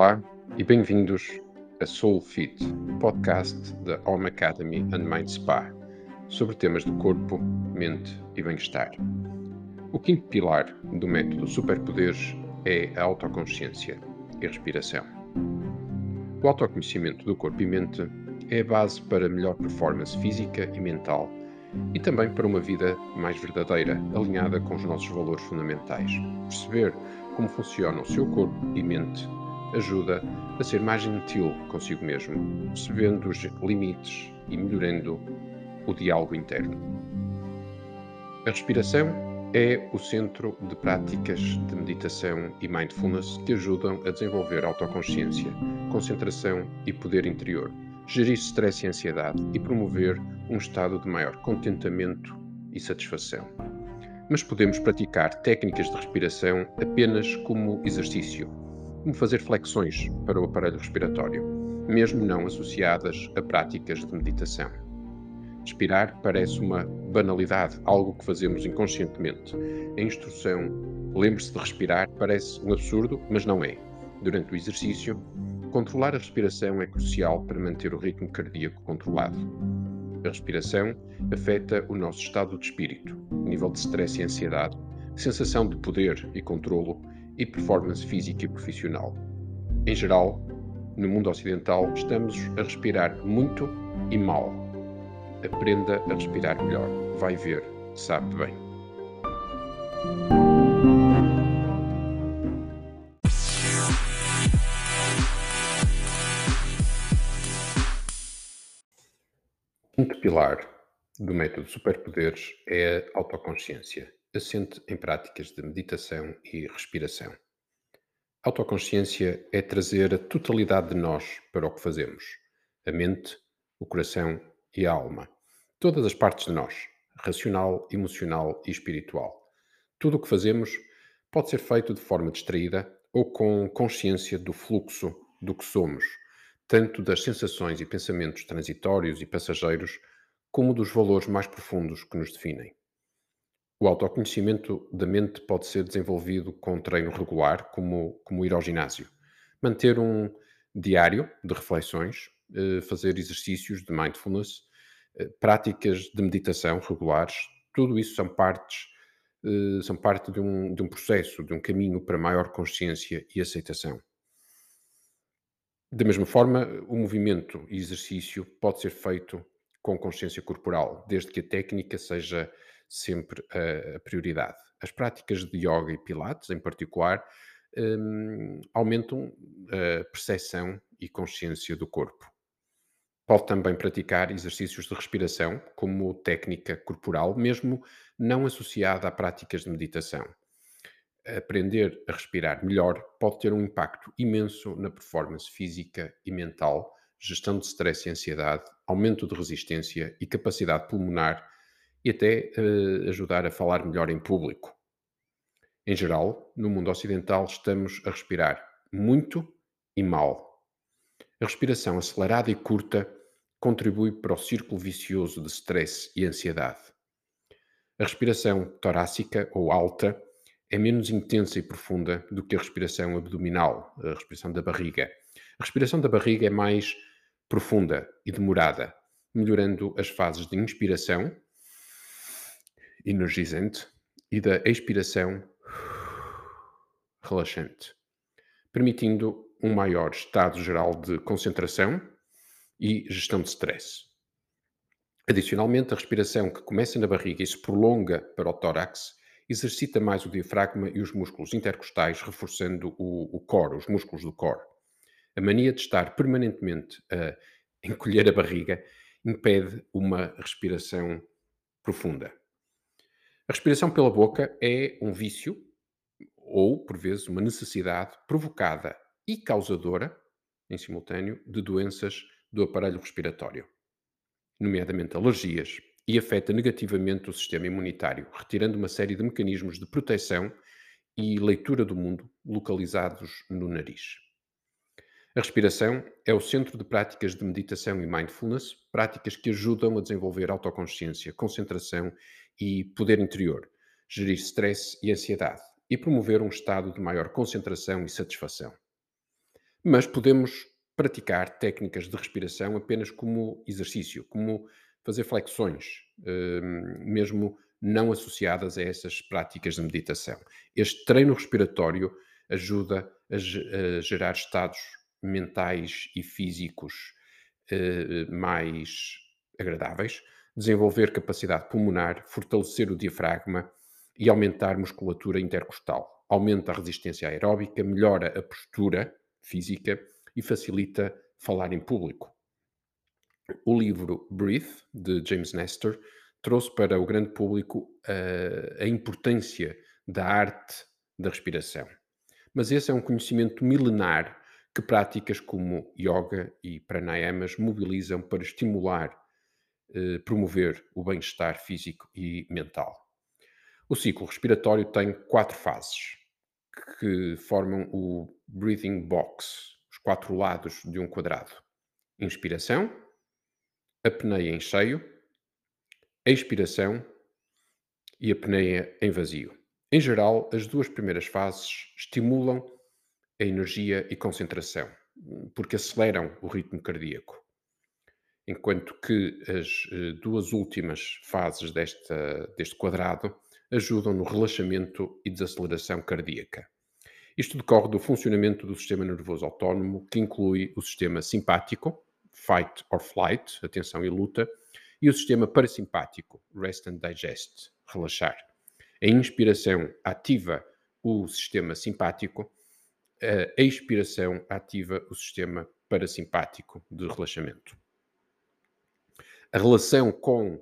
Olá e bem-vindos a Soul Fit, podcast da Home Academy and Mind Spa, sobre temas de corpo, mente e bem-estar. O quinto pilar do método Superpoderes é a autoconsciência e respiração. O autoconhecimento do corpo e mente é a base para melhor performance física e mental e também para uma vida mais verdadeira, alinhada com os nossos valores fundamentais. Perceber como funciona o seu corpo e mente ajuda a ser mais gentil consigo mesmo, percebendo os limites e melhorando o diálogo interno. A respiração é o centro de práticas de meditação e mindfulness que ajudam a desenvolver autoconsciência, concentração e poder interior, gerir stress e ansiedade e promover um estado de maior contentamento e satisfação. Mas podemos praticar técnicas de respiração apenas como exercício, como fazer flexões para o aparelho respiratório, mesmo não associadas a práticas de meditação. Respirar parece uma banalidade, algo que fazemos inconscientemente. A instrução lembre-se de respirar parece um absurdo, mas não é. Durante o exercício, controlar a respiração é crucial para manter o ritmo cardíaco controlado. A respiração afeta o nosso estado de espírito, nível de stress e ansiedade, sensação de poder e controlo e performance física e profissional. Em geral, no mundo ocidental, estamos a respirar muito e mal. Aprenda a respirar melhor. Vai ver, sabe bem. Quinto pilar do método Superpoderes é a autoconsciência assente em práticas de meditação e respiração. Autoconsciência é trazer a totalidade de nós para o que fazemos, a mente, o coração e a alma. Todas as partes de nós, racional, emocional e espiritual. Tudo o que fazemos pode ser feito de forma distraída ou com consciência do fluxo do que somos, tanto das sensações e pensamentos transitórios e passageiros, como dos valores mais profundos que nos definem. O autoconhecimento da mente pode ser desenvolvido com treino regular, como, como ir ao ginásio. Manter um diário de reflexões, eh, fazer exercícios de mindfulness, eh, práticas de meditação regulares, tudo isso são partes, eh, são parte de um, de um processo, de um caminho para maior consciência e aceitação. Da mesma forma, o movimento e exercício pode ser feito com consciência corporal, desde que a técnica seja sempre a, prioridade. As práticas de yoga e pilates, em particular, um, aumentam a percepção e consciência do corpo. Pode também praticar exercícios de respiração como técnica corporal, mesmo não associada a práticas de meditação. Aprender a respirar melhor pode ter um impacto imenso na performance física e mental, gestão de stress e ansiedade, aumento de resistência e capacidade pulmonar e até uh, ajudar a falar melhor em público. Em geral, no mundo ocidental, estamos a respirar muito e mal. A respiração acelerada e curta contribui para o círculo vicioso de stress e ansiedade. A respiração torácica ou alta é menos intensa e profunda do que a respiração abdominal, a respiração da barriga. A respiração da barriga é mais profunda e demorada, melhorando as fases de inspiração energizante e da expiração relaxante, permitindo um maior estado geral de concentração e gestão de stress. Adicionalmente, a respiração que começa na barriga e se prolonga para o tórax exercita mais o diafragma e os músculos intercostais, reforçando o, o core, os músculos do core. A mania de estar permanentemente a encolher a barriga impede uma respiração profunda. A respiração pela boca é um vício ou, por vezes, uma necessidade provocada e causadora, em simultâneo, de doenças do aparelho respiratório, nomeadamente alergias, e afeta negativamente o sistema imunitário, retirando uma série de mecanismos de proteção e leitura do mundo localizados no nariz. A respiração é o centro de práticas de meditação e mindfulness, práticas que ajudam a desenvolver autoconsciência, concentração e poder interior, gerir stress e ansiedade e promover um estado de maior concentração e satisfação. Mas podemos praticar técnicas de respiração apenas como exercício, como fazer flexões, hum, mesmo não associadas a essas práticas de meditação. Este treino respiratório ajuda a, gerar estados mentais e físicos eh, mais agradáveis, desenvolver capacidade pulmonar, fortalecer o diafragma e aumentar musculatura intercostal. Aumenta a resistência aeróbica, melhora a postura física e facilita falar em público. O livro Breathe, de James Nestor, trouxe para o grande público uh, a importância da arte da respiração. Mas esse é um conhecimento milenar que práticas como yoga e pranayamas mobilizam para estimular, uh, promover o bem-estar físico e mental. O ciclo respiratório tem quatro fases que formam o breathing box, os quatro lados de um quadrado. Inspiração, apneia em cheio, expiração e apneia em vazio. Em geral, as duas primeiras fases estimulam a energia e concentração, porque aceleram o ritmo cardíaco. Enquanto que as eh, duas últimas fases desta, deste quadrado ajudam no relaxamento e desaceleração cardíaca. Isto decorre do funcionamento do sistema nervoso autónomo, que inclui o sistema simpático, fight or flight, atenção e luta, e o sistema parasimpático, rest and digest, relaxar. A inspiração ativa o sistema simpático, a expiração ativa o sistema parasimpático de relaxamento. A relação com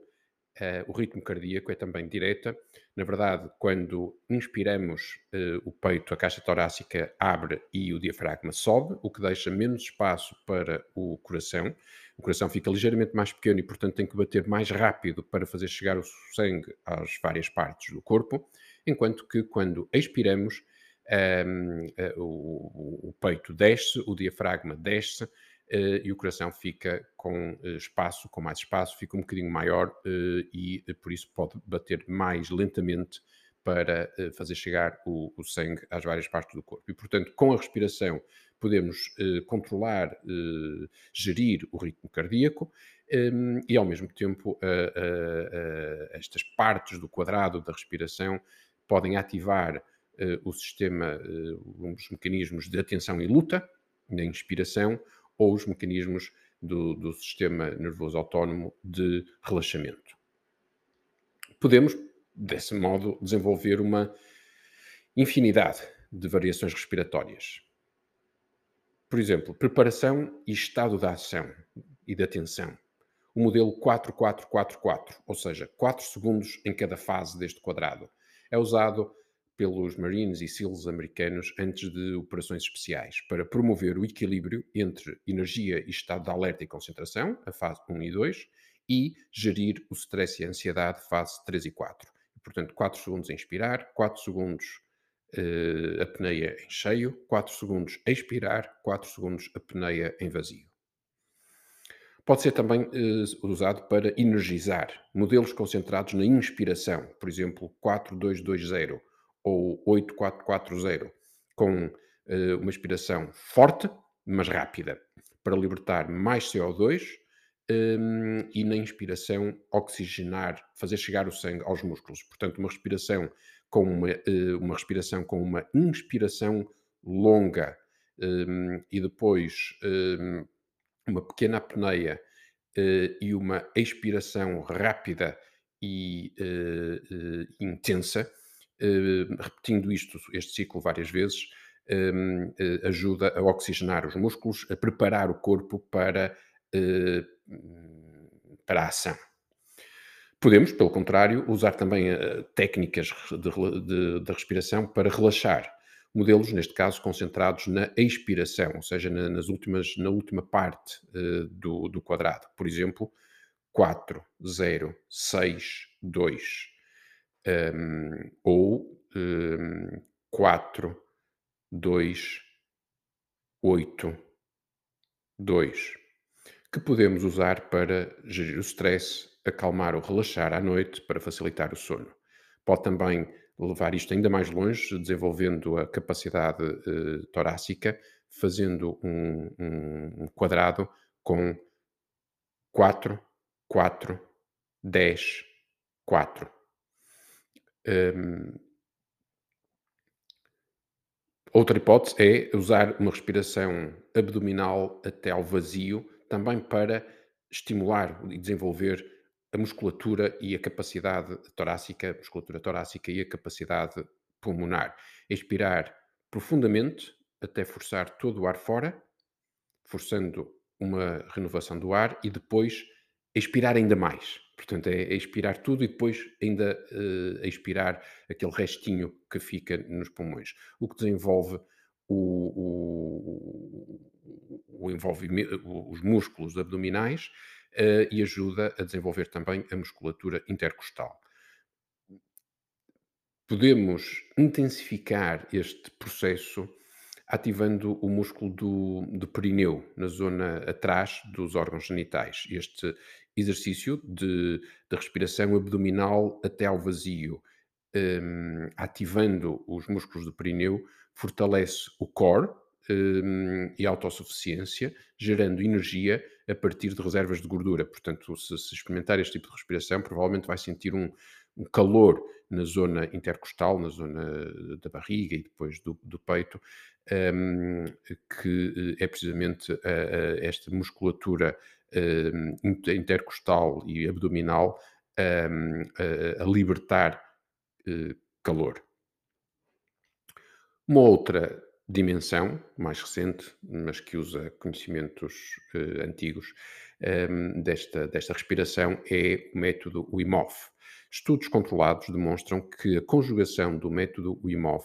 Uh, o ritmo cardíaco é também direta. Na verdade, quando inspiramos, uh, o peito, a caixa torácica abre e o diafragma sobe, o que deixa menos espaço para o coração. O coração fica ligeiramente mais pequeno e, portanto, tem que bater mais rápido para fazer chegar o sangue às várias partes do corpo, enquanto que quando expiramos, um, ehm, uh, eh, o, o peito desce, o diafragma desce, Uh, e o coração fica com uh, espaço, com mais espaço, fica um bocadinho maior uh, e por isso pode bater mais lentamente para fazer chegar o, o, sangue às várias partes do corpo. E, portanto, com a respiração podemos controlar, gerir o ritmo cardíaco um, e, ao mesmo tempo, estas partes do quadrado da respiração podem ativar o sistema, os mecanismos de atenção e luta, na inspiração, ou os mecanismos do, do sistema nervoso autónomo de relaxamento. Podemos, desse modo, desenvolver uma infinidade de variações respiratórias. Por exemplo, preparação e estado da ação e da atenção. O modelo 4444, ou seja, 4 segundos em cada fase deste quadrado, é usado pelos Marines e SEALs americanos antes de operações especiais, para promover o equilíbrio entre energia e estado de alerta e concentração, a fase 1 e 2, e gerir o stress e a ansiedade, fase 3 e 4. portanto, 4 segundos a inspirar, 4 segundos uh, apneia em cheio, 4 segundos a expirar, 4 segundos apneia em vazio. Pode ser também uh, usado para energizar modelos concentrados na inspiração, por exemplo, 4220 ou 8440, com uh, uma inspiração forte, mas rápida, para libertar mais CO2 um, ehm, e na inspiração oxigenar, fazer chegar o sangue aos músculos. Portanto, uma respiração com uma, uh, uma respiração com uma inspiração longa um, ehm, e depois um, ehm, uma pequena apneia uh, e uma expiração rápida e intensa repetindo isto, este ciclo várias vezes, ehm, eh, ajuda a oxigenar os músculos, a preparar o corpo para, eh, para a ação. Podemos, pelo contrário, usar também técnicas de, de, de, respiração para relaxar. Modelos, neste caso, concentrados na expiração, ou seja, na, nas últimas, na última parte do, do quadrado. Por exemplo, 4, 0, 6, 2 um, ou um, 4, 2, 8, 2, que podemos usar para gerir o stress, acalmar ou relaxar à noite para facilitar o sono. Pode também levar isto ainda mais longe, desenvolvendo a capacidade uh, torácica fazendo um, um, um quadrado com 4, 4, 10, 4. Um, outra hipótese é usar uma respiração abdominal até ao vazio, também para estimular e desenvolver a musculatura e a capacidade torácica, musculatura torácica e a capacidade pulmonar. Expirar profundamente até forçar todo o ar fora, forçando uma renovação do ar e depois expirar ainda mais. Portanto, é, é expirar tudo e depois ainda uh, expirar aquele restinho que fica nos pulmões. O que desenvolve o, o, o envolvimento, os músculos abdominais uh, e ajuda a desenvolver também a musculatura intercostal. Podemos intensificar este processo ativando o músculo do, do perineu, na zona atrás dos órgãos genitais. Este exercício de, de respiração abdominal até ao vazio, um, ativando os músculos do perineu, fortalece o core um, e a autossuficiência, gerando energia a partir de reservas de gordura. Portanto, se, se experimentar este tipo de respiração, provavelmente vai sentir um, um calor na zona intercostal, na zona da barriga e depois do, do peito, um, que eh, é precisamente a, a esta musculatura intercostal e abdominal um, a, a, libertar uh, calor. Uma outra dimensão, mais recente, mas que usa conhecimentos uh, antigos, desta, desta respiração é o método Wim Hof. Estudos controlados demonstram que a conjugação do método Wim Hof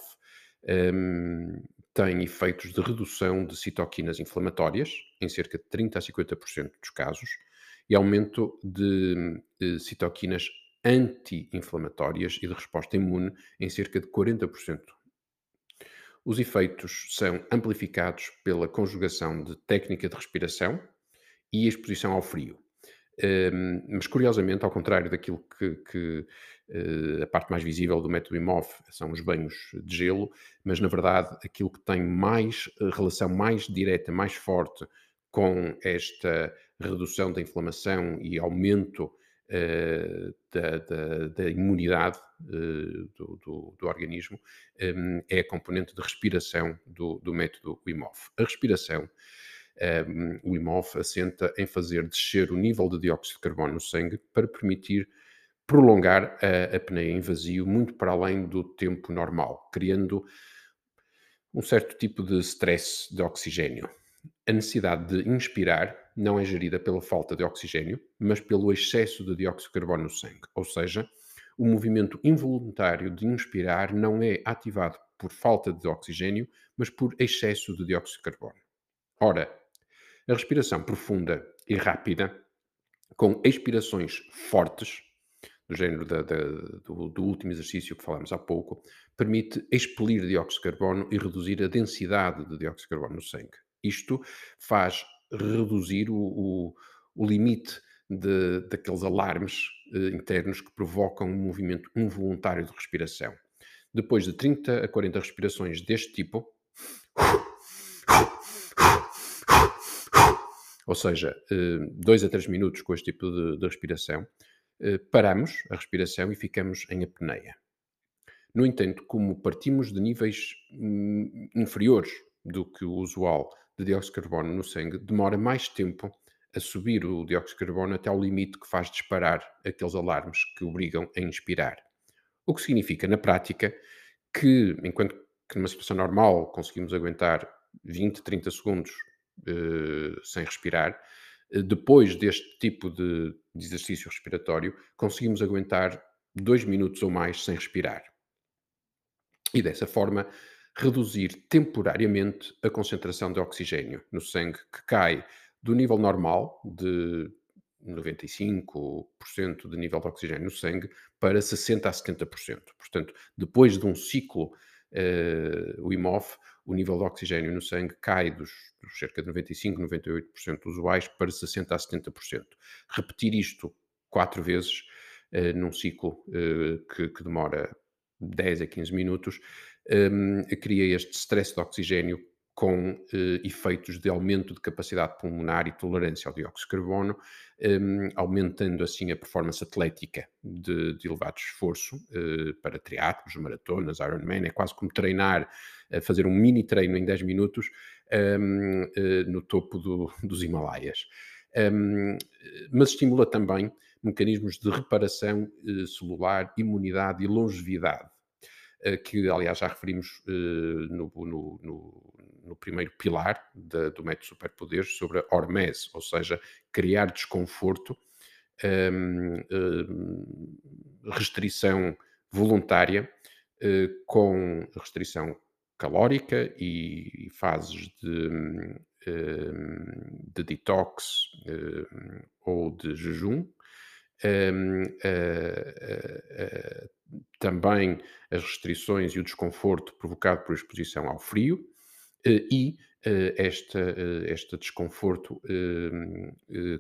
tem efeitos de redução de citoquinas inflamatórias, em cerca de 30 a 50% dos casos, e aumento de, de citoquinas anti-inflamatórias e de resposta imune em cerca de 40%. Os efeitos são amplificados pela conjugação de técnica de respiração e exposição ao frio. Mas curiosamente, ao contrário daquilo que, que uh, a parte mais visível do método IMOV são os banhos de gelo, mas na verdade aquilo que tem mais uh, relação mais direta, mais forte com esta redução da inflamação e aumento uh, da, da, da, imunidade do, do, do, organismo um, é a componente de respiração do, do método IMOV. A respiração um, o IMOF assenta em fazer descer o nível de dióxido de carbono no sangue para permitir prolongar a apneia em vazio muito para além do tempo normal, criando um certo tipo de stress de oxigênio. A necessidade de inspirar não é gerida pela falta de oxigênio, mas pelo excesso de dióxido de carbono no sangue. Ou seja, o movimento involuntário de inspirar não é ativado por falta de oxigênio, mas por excesso de dióxido de carbono. Ora, a respiração profunda e rápida, com expirações fortes, do género da, da, do, do, último exercício que falámos há pouco, permite expelir dióxido de carbono e reduzir a densidade de dióxido de carbono no sangue. Isto faz reduzir o, o, o limite de, daqueles alarmes eh, internos que provocam um movimento involuntário de respiração. Depois de 30 a 40 respirações deste tipo, ou seja, eh, dois a três minutos com este tipo de, de respiração, eh, paramos a respiração e ficamos em apneia. No entanto, como partimos de níveis hum, inferiores do que o usual de dióxido de carbono no sangue, demora mais tempo a subir o dióxido de carbono até ao limite que faz disparar aqueles alarmes que obrigam a inspirar. O que significa, na prática, que enquanto que numa situação normal conseguimos aguentar 20, 30 segundos sem respirar, uh, depois deste tipo de, de exercício respiratório, conseguimos aguentar dois minutos ou mais sem respirar. E dessa forma, reduzir temporariamente a concentração de oxigênio no sangue, que cai do nível normal de 95% de nível de oxigênio no sangue para 60% a 70%. Portanto, depois de um ciclo uh, o IMOF, o nível de oxigênio no sangue cai dos, dos cerca de 95, 98% usuais para 60% a 70%. Repetir isto quatro vezes uh, num ciclo uh, que, que, demora 10 a 15 minutos um, cria este stress de oxigênio com eh, efeitos de aumento de capacidade pulmonar e tolerância ao dióxido de carbono, um, aumentando assim a performance atlética de, de elevado esforço uh, para triatlos, maratonas, Ironman. É quase como treinar, uh, fazer um mini treino em 10 minutos um, uh, no topo do, dos Himalaias. Um, mas estimula também mecanismos de reparação eh, celular, imunidade e longevidade, que aliás já referimos no, no, no no primeiro pilar de, do método superpoderes sobre a hormese, ou seja, criar desconforto, um, um, restrição voluntária, uh, com restrição calórica e, e fases de, um, de detox ou de jejum. Uh, uh, também as restrições e o desconforto provocado por exposição ao frio, eh, e eh, esta, eh, este desconforto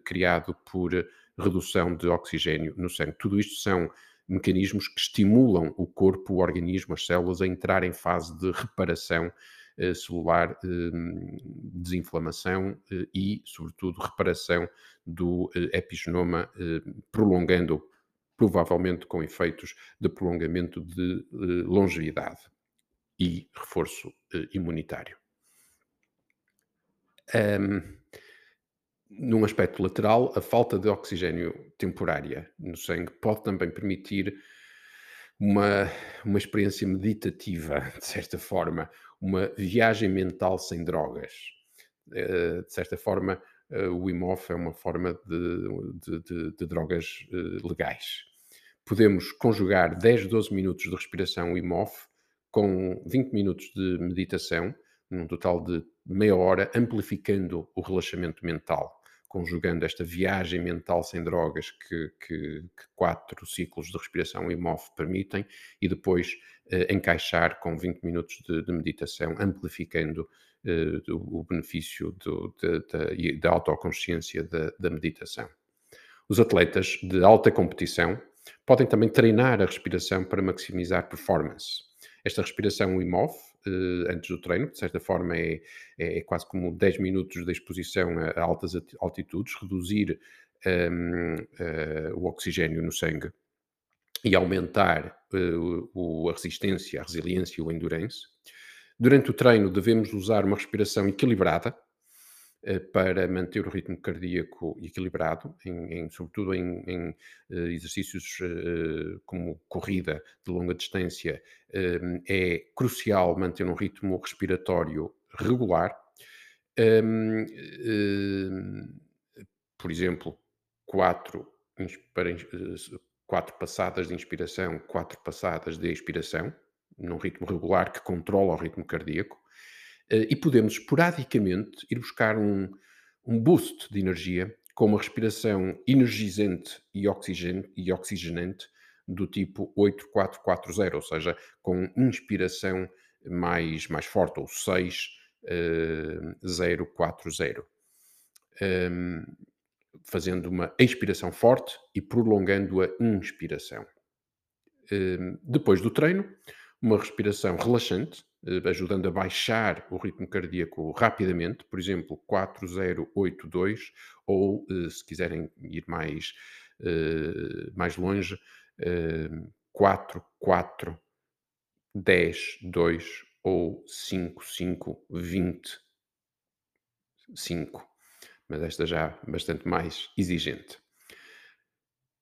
criado por redução de oxigênio no sangue. Tudo isto são mecanismos que estimulam o corpo, o organismo, as células a entrar em fase de reparação celular, desinflamação e, sobretudo, reparação do epigenoma, prolongando, provavelmente com efeitos de prolongamento de longevidade e reforço imunitário. Um, num aspecto lateral, a falta de oxigênio temporária no sangue pode também permitir uma, uma experiência meditativa, de certa forma, uma viagem mental sem drogas. Uh, de certa forma, uh, o IMOF é uma forma de, de, de, de drogas uh, legais. Podemos conjugar 10, 12 minutos de respiração IMOF com 20 minutos de meditação num total de meia hora, amplificando o relaxamento mental, conjugando esta viagem mental sem drogas que, que, que quatro ciclos de respiração e MOF permitem, e depois eh, encaixar com 20 minutos de, de meditação, amplificando eh, o, o, benefício do, de, de, da autoconsciência da, da meditação. Os atletas de alta competição podem também treinar a respiração para maximizar performance. Esta respiração IMOF, antes do treino, de certa forma é, é, é, quase como 10 minutos de exposição a, altas altitudes, reduzir um, ehm, uh, eh, o oxigênio no sangue e aumentar uh, o, a resistência, a resiliência e o endurance. Durante o treino devemos usar uma respiração equilibrada, eh, para manter o ritmo cardíaco equilibrado, em, em sobretudo em, em uh, exercícios uh, como corrida de longa distância, uh, é crucial manter um ritmo respiratório regular. Um, por exemplo, quatro, quatro passadas de inspiração, quatro passadas de expiração, num ritmo regular que controla o ritmo cardíaco. Eh, e podemos esporadicamente ir buscar um, um boost de energia com uma respiração energizante e, oxigen, e oxigenante do tipo 8440, ou seja, com inspiração mais, mais forte, ou 6040. Um, fazendo uma expiração forte e prolongando a inspiração. Um, depois do treino, uma respiração relaxante, eh, ajudando a baixar o ritmo cardíaco rapidamente, por exemplo, 4082, ou eh, se quiserem ir mais, eh, mais longe, 4, 4, 10, 2 ou 5, 5, 20, 5. Mas esta já bastante mais exigente.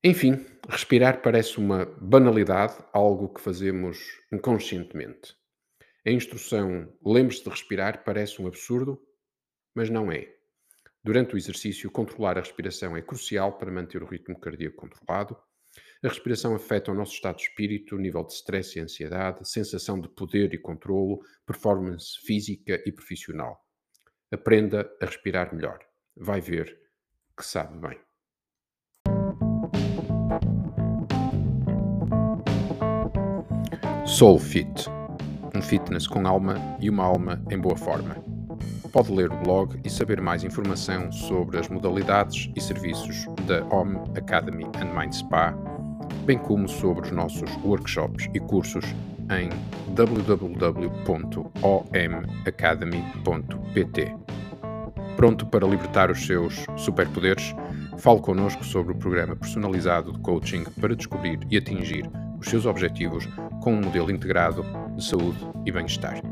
Enfim, respirar parece uma banalidade, algo que fazemos inconscientemente. A instrução lembre-se de respirar parece um absurdo, mas não é. Durante o exercício, controlar a respiração é crucial para manter o ritmo cardíaco controlado. A respiração afeta o nosso estado de espírito, nível de stress e ansiedade, sensação de poder e controlo, performance física e profissional. Aprenda a respirar melhor. Vai ver que sabe bem. Soulfit um fitness com alma e uma alma em boa forma. Pode ler o blog e saber mais informação sobre as modalidades e serviços da Home Academy and Mind Spa, bem como sobre os nossos workshops e cursos em www.omacademy.pt. Pronto para libertar os seus superpoderes? Fale connosco sobre o programa personalizado de coaching para descobrir e atingir os seus objetivos com um modelo integrado de saúde e bem-estar.